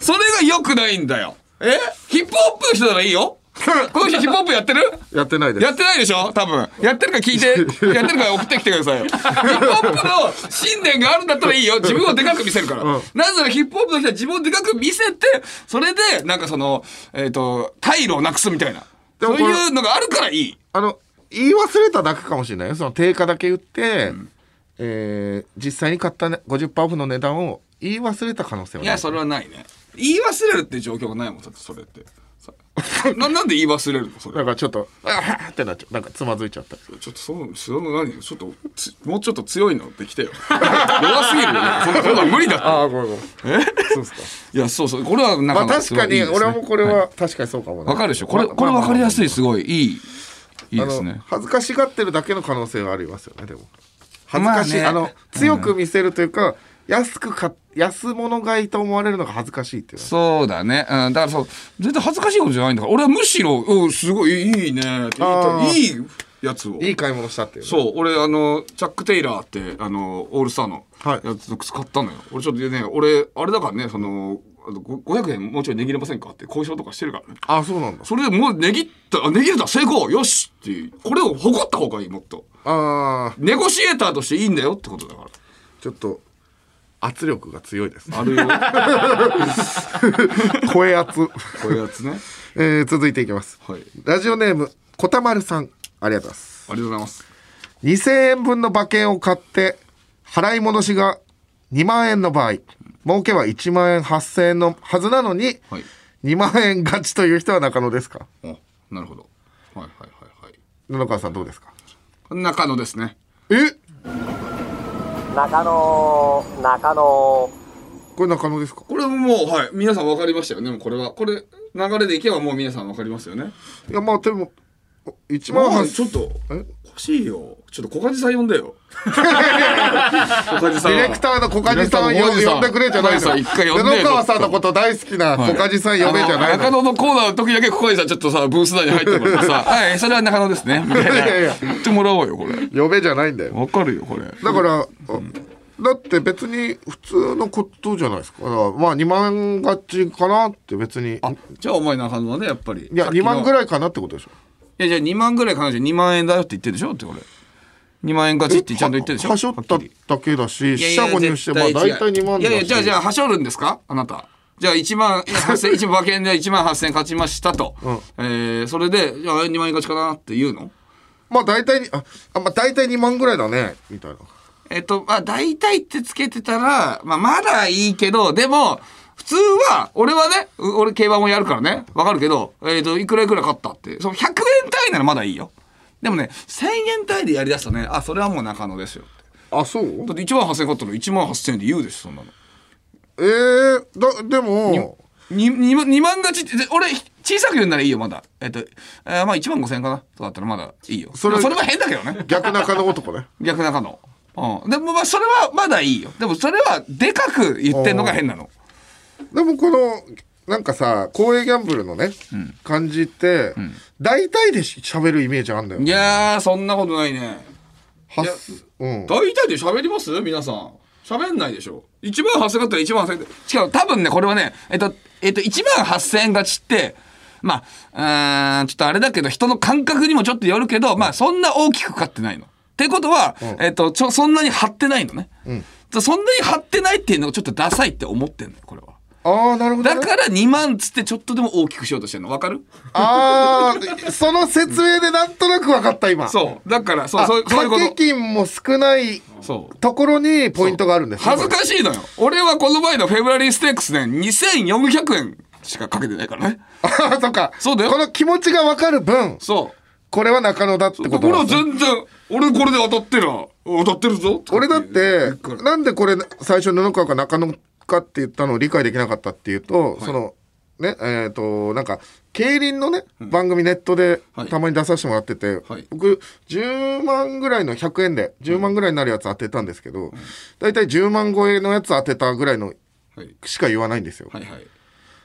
それが良くないんだよ。え？ヒップホップの人ならいいよ この人ヒップホップやってる？やってないです。やってないでしょ？多分。やってるから聞いて。やってるから送ってきてくださいよ。ヒップホップの信念があるんだったらいいよ。自分をでかく見せるから、なぜならヒップホップの人は自分をでかく見せてそれでなんかそのえっ、と退路をなくすみたいな。そういうのがあるからいい。あの言い忘れただけかもしれないよ。その定価だけ売って、えー実際に買った、ね、50%オフの値段を言い忘れた可能性はいない。やそれはないね。言い忘れるって状況がないもんそれって。さ ななんで言い忘れるのそれ。だからちょっとあーってなっちゃう。なんかつまずいちゃったちょっとそのその何ちょっとつもうちょっと強いのできてよ。弱すぎるよそんなそんな無理だって。ああごめんごめん。え？そうですか。いやそうそう。これはなんかまあ確かに俺もこれわは確かにそうかもな。かるでしょ？これまこれわかりやすいますごい。いいいいあのですね。恥ずかしがってるだけの可能性はありますよねでも。恥ずかしい、まあねあの強く見せるというか、安くか安物買いと思われるのが恥ずかしいっていうそうだね、うん、だからそう全然恥ずかしいことじゃないんだから。俺はむしろ「うんすごいいいね」いいいいやつを。いい買い物したっていうね。そう俺あのチャック・テイラーってあのオールスターのはい。やつの靴買ったのよ、俺ちょっとね俺あれだからねそのあのご500円もうちょい値切れませんかって交渉とかしてるからね。あそうなんだ。それでもう値切ったあ値切れた成功よしってこれを誇った方がいいもっと。あー。ネゴシエーターとしていいんだよってことだから。ちょっと圧力が強いです。あるよ。声圧、こういうやつね。えー続いていきます。はい。ラジオネームこたまるさん。ありがとうございます。ありがとうございます。2000円分の馬券を買って払い戻しが2万円の場合儲けは1万円8000円のはずなのに、はい。2万円勝ちという人は中野ですか？おなるほど。はいはいはいはい。布川さんどうですか？中野ですね。え？中野中野。これ中野ですか？これもうはい。皆さん分かりましたよね。もうこれはこれ流れでいけばもう皆さん分かりますよね。いやまあでも1万まあ8000ちょっとえ？おかしいよ。ちょっと小梶さん呼んでよ。小梶さん。ディレクターの小梶さん呼んでくれじゃない小梶さん一回呼んで布川さんのこと大好きな小梶さん呼べじゃないあの中野のコーナーの時だけ小梶さんちょっとさブース内に入ってもらってさはい それは中野ですね。みたいな。言ってもらおうよこれ。呼べじゃないんだよ。わかるよこれ。だから、あだって別に普通のことじゃないですか。まあ2万勝ちかなって別に。あじゃあお前中野はねやっぱり。いや2万ぐいらいかなってことでしょ。いやじゃあ2万ぐらい彼女2万円だよって言ってるでしょ？ってこれ。2万円勝ちってちゃんと言ってるでしょ？はしょっただけだし四捨五入してまあ大体2万いやいやじゃあじゃああはしょるんですか？あなた。じゃあ1万8000一馬券で1万8000勝ちましたと、えーそれでじゃあ2万円勝ちかなって言うの？まあ大体あまあ大体2万ぐらいだねみたいな。えっとまあ大体ってつけてたら、まあ、まだいいけどでも普通は俺はねう俺競馬もやるからね。わかるけど、えっといくらいくら勝ったって。その100円単位ならまだいいよ。でもね1000円単位でやりだすとねあそれはもう中野ですよあそう？だって1万8000円勝ったら1万8000円で言うでしょそんなの。えー、だでもにに2万勝ちってで俺小さく言うならいいよまだ。えっと、えーまあ1万5000円かなとかだったらまだいいよ。そそれれそれは変だけどね。逆中の男ね。逆中野うん。でもまあそれはまだいいよ。でもそれはでかく言ってんのが変なのでもこのなんかさ公営ギャンブルのね、感じって、大体でし喋るイメージあんだよいやーそんなことないね。はっいやうん。大体で喋ります？皆さん。喋んないでしょ。1万8000円だったら1万8000円で。しかも多分ねこれはねえっとえっと1万8000円勝ちってまあうーんちょっとあれだけど人の感覚にもちょっとよるけど、まあそんな大きく勝ってないの。ってことは、えっとちょそんなに張ってないのね、そんなに張ってないっていうのがちょっとダサいって思ってんのよこれは。ああなるほど、ね、だから2万つってちょっとでも大きくしようとしてるの？わかる？ああその説明でなんとなく分かった今。そう。だからそうあそうい掛けと金も少ないそう。ところにポイントがあるんですね恥ずかしいのよ。俺はこの前のフェブラリーステークスで2400円しかかけてないからね。ああそっか。そうだよ。この気持ちが分かる分そう。これは中野だってことこれは全然俺これで当たってる当たってるぞ。俺だってなんでこれ最初布川か中野かって言ったのを理解できなかったっていうと、そのねえっ、となんか競輪のね、番組ネットではい。たまに出させてもらってて、はい。僕10万ぐらいの100円で10万ぐらいになるやつ当てたんですけど、大体10万超えのやつ当てたぐらいのはい。しか言わないんですよ。はいはい。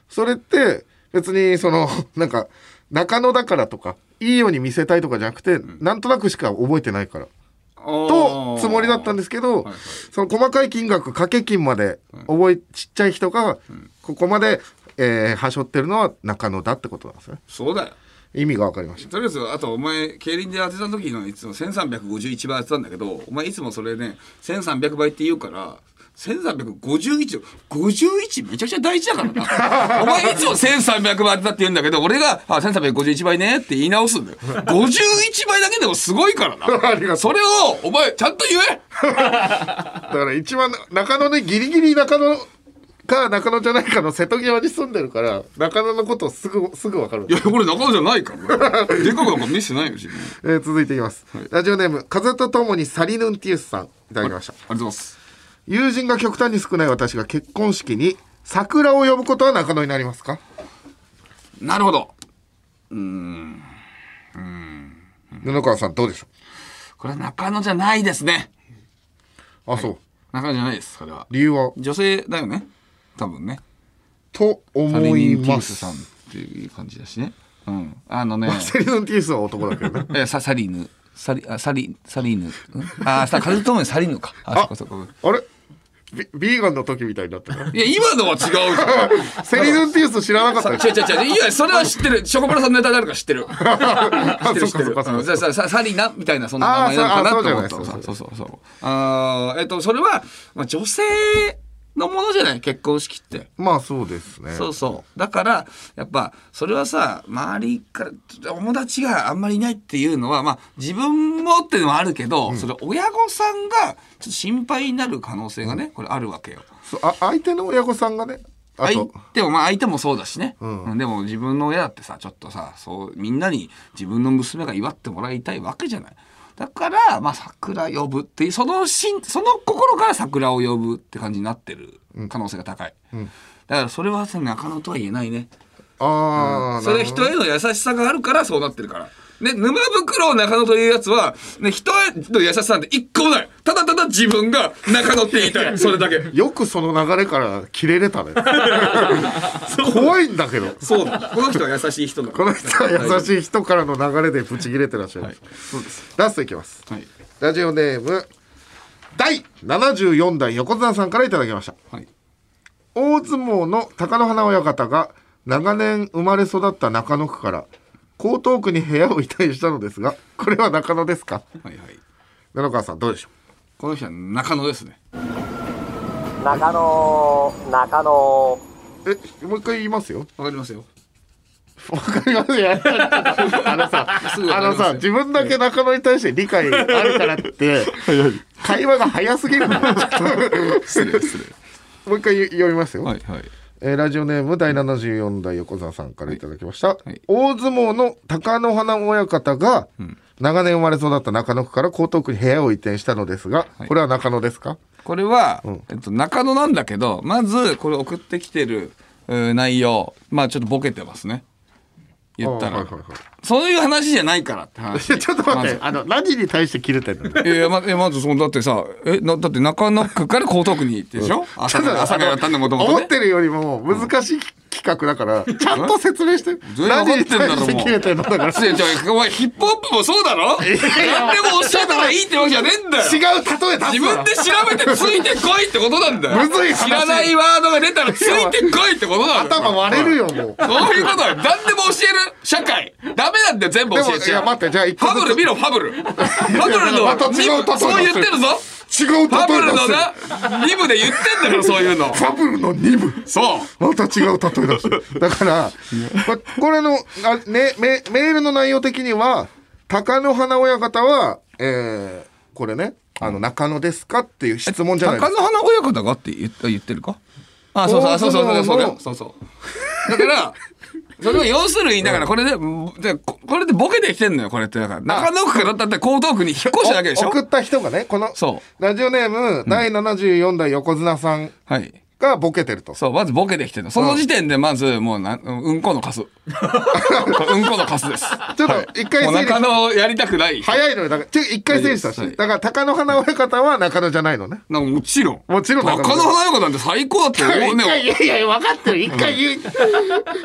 それって別にその なんか中野だからとかいいように見せたいとかじゃなくて、なんとなくしか覚えてないから。ととつもりだったんですけど、はいその細かい金額掛け金まで覚えちっちゃい人がここまで、えー、はしょってるのは中野だってことなんですね。そうだよ。意味が分かりました。とりあえずあとお前競輪で当てた時のいつも1351倍当てたんだけどお前いつもそれね1300倍って言うから1351 51めちゃくちゃ大事だからな。お前いつも1300倍当てたって言うんだけど俺が「あ1351倍ね」って言い直すんだよ。51倍だけでもすごいから ありがとう。なそれをお前ちゃんと言え。だから一番中野ねギリギリ中野か中野じゃないかの瀬戸際に住んでるから中野のことをすぐすぐ分かるいやこれ中野じゃないから。でかくなんか見せてないよ自分。えー続いていきます、ラジオネーム風とともにサリヌンティウスさん。いただきました。ありがとうございます友人が極端に少ない私が結婚式に桜を呼ぶことは中野になりますか？なるほど。布川さんどうでしょこれは中野じゃないですね。うあそう。中野じゃないですそれは。理由は？女性だよね。多分ね。とサ思いリニー・ティますさんっていう感じだしね。うん。あのね。サリヌンティウスは男だけどね。えササリーヌ。サリあサリサリーヌ。ん。あさ風ともにサリーヌか。あそっかそっかあれ？ビビーガンの時みたいになってるいや今のは違うじゃん。セリヌンティウス知らなかった。違う違う違う。いやそれは知ってる。ショコプラさんのネタであるから知ってる。知ってる知ってるサリナみたいなそんな名前なのかなと思った。そう。そうそう。あーえっとそれは、まあ、女性のものじゃない？結婚式って。まあそうですね。そうそう。だからやっぱそれはさ周りから友達があんまりいないっていうのはまあ自分もっていうのはあるけど、それ親御さんがちょっと心配になる可能性がね、これあるわけよ。そうあ相手の親御さんがねあ相と手もまあ相手もそうだしね、ん。うんでも自分の親だってさちょっとさそうみんなに自分の娘が祝ってもらいたいわけじゃないだからまあ桜呼ぶっていうそのしんその心から桜を呼ぶって感じになってる可能性が高い、だからそれはさ中野とは言えないね。ああ、それは人への優しさがあるからそうなってるから。ね、沼袋中野というやつは、ね、人への優しさなんて一個もない。ただただ自分が中野って言いたい。それだけ。よくその流れから切れれたね怖いんだけどそうだ。この人は優しい人だ。この人は優しい人からの流れでブチ切れてらっしゃいます、そうです。ラストいきますはい。ラジオネーム第74代横綱さんからいただきましたはい。大相撲の貴乃花親方が長年生まれ育った中野区から江東区に部屋を移転したのですがこれは中野ですか？はいはい。布川さんどうでしょこの人は中野ですね。中野中野うえもう一回言いますよわかりますよ。わかりますよ あのさあのさ自分だけ中野に対して理解あるからって会話が早すぎるの失礼 失礼。もう一回読みますよ、はいはい。えーラジオネーム第74代横澤さんからいただきました、はい。大相撲の貴乃花親方が、長年生まれ育った中野区から江東区に部屋を移転したのですが、はい。これは中野ですか？これは、ん。えっと、中野なんだけど、まず、これ送ってきてる、内容、まあちょっとボケてますね。言ったら。あはいはいはいそういう話じゃないからって話。ちょっと待って、まあの何に対して切れてんのず いやいやまえまずそのだってさえなだって中野区から江東区にでしょ？朝から朝からやったんだもともとね。思ってるよりも難しい企画だから、ちゃんと説明して。全然分か何にってんだろ対して切れてんのだから。お前ヒップホップもそうだろ？何でも教えたらいいってわけじゃねえんだよ。違う例え出すな。自分で調べてついてこいってことなんだよ。むずい話。知らないワードが出たらついてこいってことなんだよ。頭割れるよもう。そういうことだよ。何でも教える社会。ダメなんだよ全部教えちゃうや待ってじゃあファブル見ろファブル。ファブルのまた違う例えだそう言ってるぞ。違う例えファブルのな2部で言ってんだからそういうの。ファブルの2部そう。また違う例え出すだからここれのあ、ね、メメールの内容的には貴乃花親方は、えーこれねあの中野ですかっていう質問じゃないですか。高野花親方がって言ってるか？あそうそうあそうそうそうそう。だからそれは要するにだからこれででここれでボケてきてんのよこれって。だから中野区からだって江東区に引っ越しただけでしょ？送った人がねこのそラジオネーム、第74代横綱さん。はいがボケてると。そうまずボケてきてるの。その時点でまずもうなうんこのカス。うんこのカスです。ちょっと一回もう整理中野やりたくない。早いのよ。だからちょ一回整理したし、はい。だから貴乃花親方は中野じゃないのね。なんかもちろんもちろん中野。中野花親方なんて最高だってね。一回いやいや分かってる。一回言う、も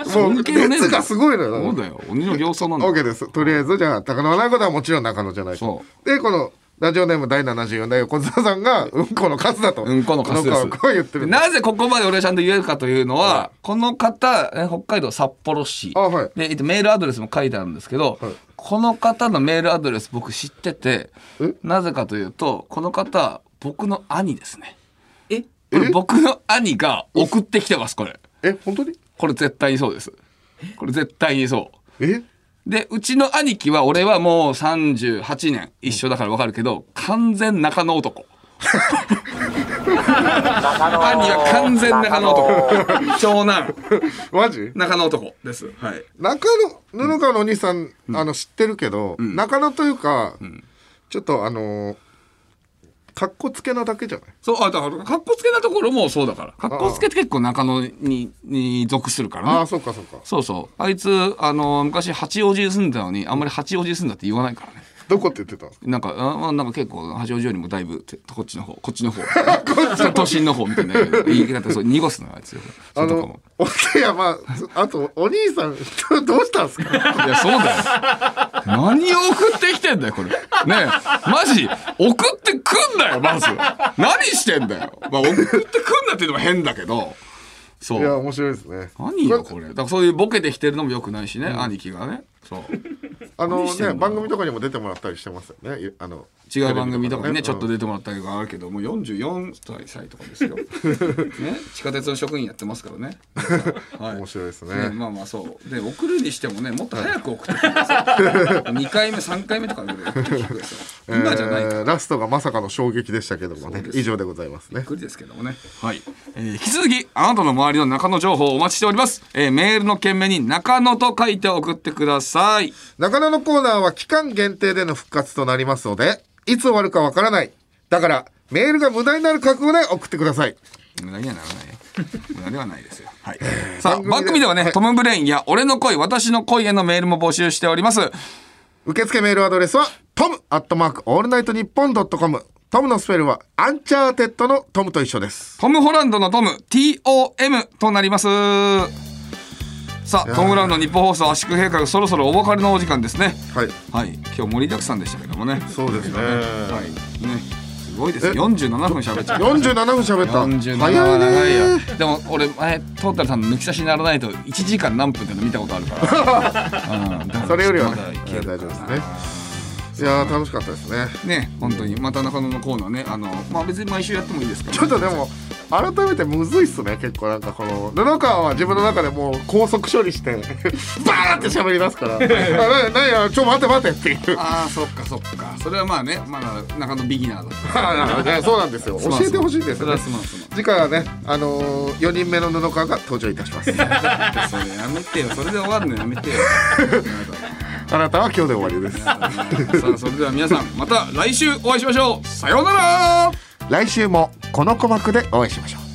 う尊敬熱がすごいのよ。そうだよ鬼の形相なんだ。オッケーです。とりあえずじゃあ貴乃花親方はもちろん中野じゃないと。そでこのラジオネーム第74代横澤さんがうんこの数だと。うんこのカスです。こう言ってるなぜここまで俺はちゃんと言えるかというのは、この方、え北海道札幌市。あはい。で、えっと、メールアドレスも書いてあるんですけど、はい。この方のメールアドレス僕知っててえ、なぜかというと、この方、僕の兄ですね。え？これ僕の兄が送ってきてます、これ。え？本当に？これ絶対にそうです。これ絶対にそう。え？で、うちの兄貴は、俺はもう38年一緒だからわかるけど、完全中野男。兄は完全中野男。長男、マジ？中野男です。はい。中野布川のお兄さん、あの知ってるけど、中野というか、ちょっとあのー、かっこつけなだけじゃない？そう、あ、だから、かっこつけなところもそうだから。かっこつけって結構中野に、に属するからね。ああそうかそうかそうそう。あいつ、あの、昔八王子に住んでたのに、あんまり八王子に住んだって言わないからね。どこって言ってたなんか、あまあなんか結構、八王子よりもだいぶ、てこっちの方、こっちの方。都心の方みたいな言い方、そう、濁すのよあいつよ。そあの。おいやまああとお兄さんどうしたんですか？いや、そうだよ。何を送ってきてんだよ、これ。ねえ、マジ、送ってくんなよ、まず。何してんだよ。まあ、送ってくんなっていうのも変だけど。そう。いや面白いですね何よ、これ。だからそういうボケてきてるのも良くないしね、兄貴がね。そう。あのね番組とかにも出てもらったりしてますよね。いあの違う番組とかにね、ちょっとで出てもらったりがあるけど、もう44歳とかですよ。ね、地下鉄の職員やってますからね。はい面白いですねね、まあまあそう。で、送るにしてもね、もっと早く送ってください。2回目、3回目とかぐらい。今じゃない。えーラストがまさかの衝撃でしたけどもね以上でございますねびっくりですけどもね。はい。えー引き続き、あなたの周りの中野情報をお待ちしております。えーメールの件名に中野と書いて送ってください。中野のコーナーは期間限定での復活となりますのでいつ終わるかわからないだからメールが無駄になる覚悟で送ってください無駄にはならないよ。無駄ではないですよ。はい。さあ、番組ではね、はいトム・ブレインや俺の恋、私の恋へのメールも募集しております。受付メールアドレスはトムアットマークオールナイトニッポンドットコムトムのスペルはアンチャーテッドのトムと一緒ですトム・ホランドのトム TOM となりますさあトム・ブラウンの日本放送圧縮計画そろそろお別れのお時間ですね。はい。はい。今日盛りだくさんでしたけどもね。そうですね。はい。ね。すごいです。よ47分喋っちゃう47分喋った。47早はい長いよね。でも俺前トータルさんの抜き差しにならないと1時間何分っての見たことあるから、うん。それよりはね大丈夫ですね。いやー楽しかったですね。ね本当に。また中野のコーナーね。あのまあ別に毎週やってもいいですから、ちょっとでも改めてむずいっすね結構なんかこの布川は自分の中でもう高速処理して バーって喋り出すから「あななやちょ待て待て」っていう。ああそっかそっか。それはまあねまだ中野ビギナーだった。ねそうなんですよ。教えてほしいんですそれよね次回はねあのー、4人目の布川が登場いたします。それやめてよ。それで終わるのやめてよ。あなたは今日で終わりです。さあそれでは皆さんまた来週お会いしましょう。さようなら来週もこの鼓膜でお会いしましょう。